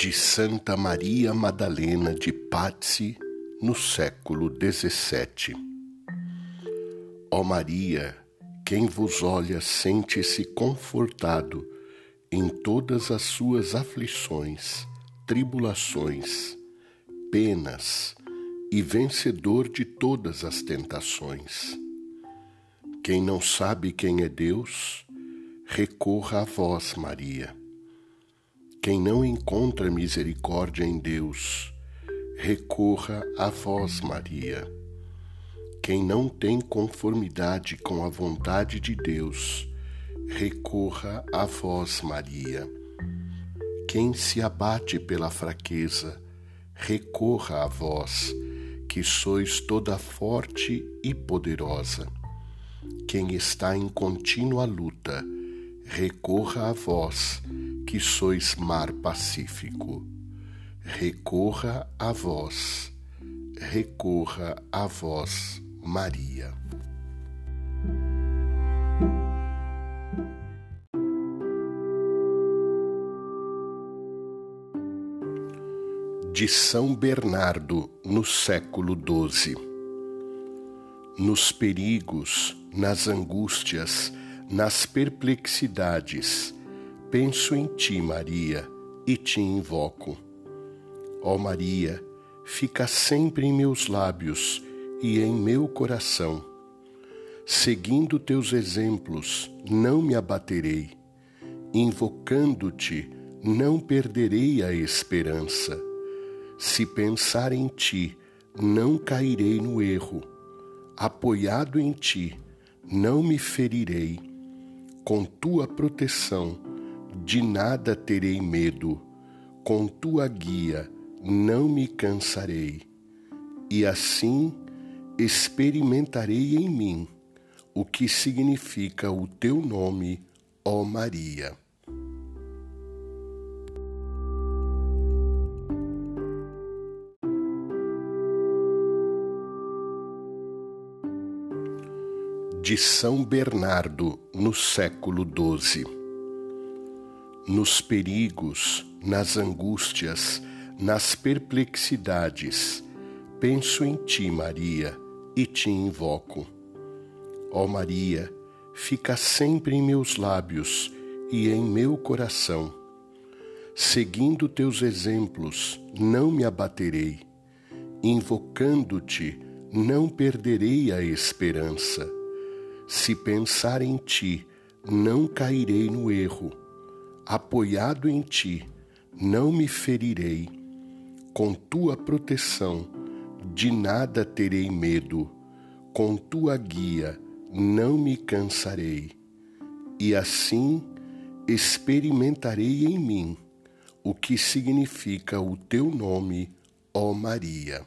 de Santa Maria Madalena de Pazzi no século XVII. Ó Maria, quem vos olha sente-se confortado em todas as suas aflições, tribulações, penas e vencedor de todas as tentações. Quem não sabe quem é Deus, recorra a vós, Maria. Quem não encontra misericórdia em Deus, recorra a vós, Maria. Quem não tem conformidade com a vontade de Deus, recorra a vós, Maria. Quem se abate pela fraqueza, recorra a vós, que sois toda forte e poderosa. Quem está em contínua luta, recorra a vós, que sois mar pacífico. Recorra a vós, recorra a vós, Maria. de São Bernardo no século XII. Nos perigos, nas angústias, nas perplexidades, penso em ti, Maria, e te invoco. Ó Maria, fica sempre em meus lábios e em meu coração. Seguindo teus exemplos, não me abaterei. Invocando-te, não perderei a esperança se pensar em ti, não cairei no erro. Apoiado em ti, não me ferirei. Com tua proteção, de nada terei medo. Com tua guia, não me cansarei. E assim experimentarei em mim o que significa o teu nome, ó Maria. de São Bernardo no século XII. Nos perigos, nas angústias, nas perplexidades, penso em ti, Maria, e te invoco. Ó Maria, fica sempre em meus lábios e em meu coração. Seguindo teus exemplos, não me abaterei. Invocando-te, não perderei a esperança se pensar em ti, não cairei no erro. Apoiado em ti, não me ferirei. Com tua proteção, de nada terei medo. Com tua guia, não me cansarei. E assim experimentarei em mim o que significa o teu nome, ó Maria.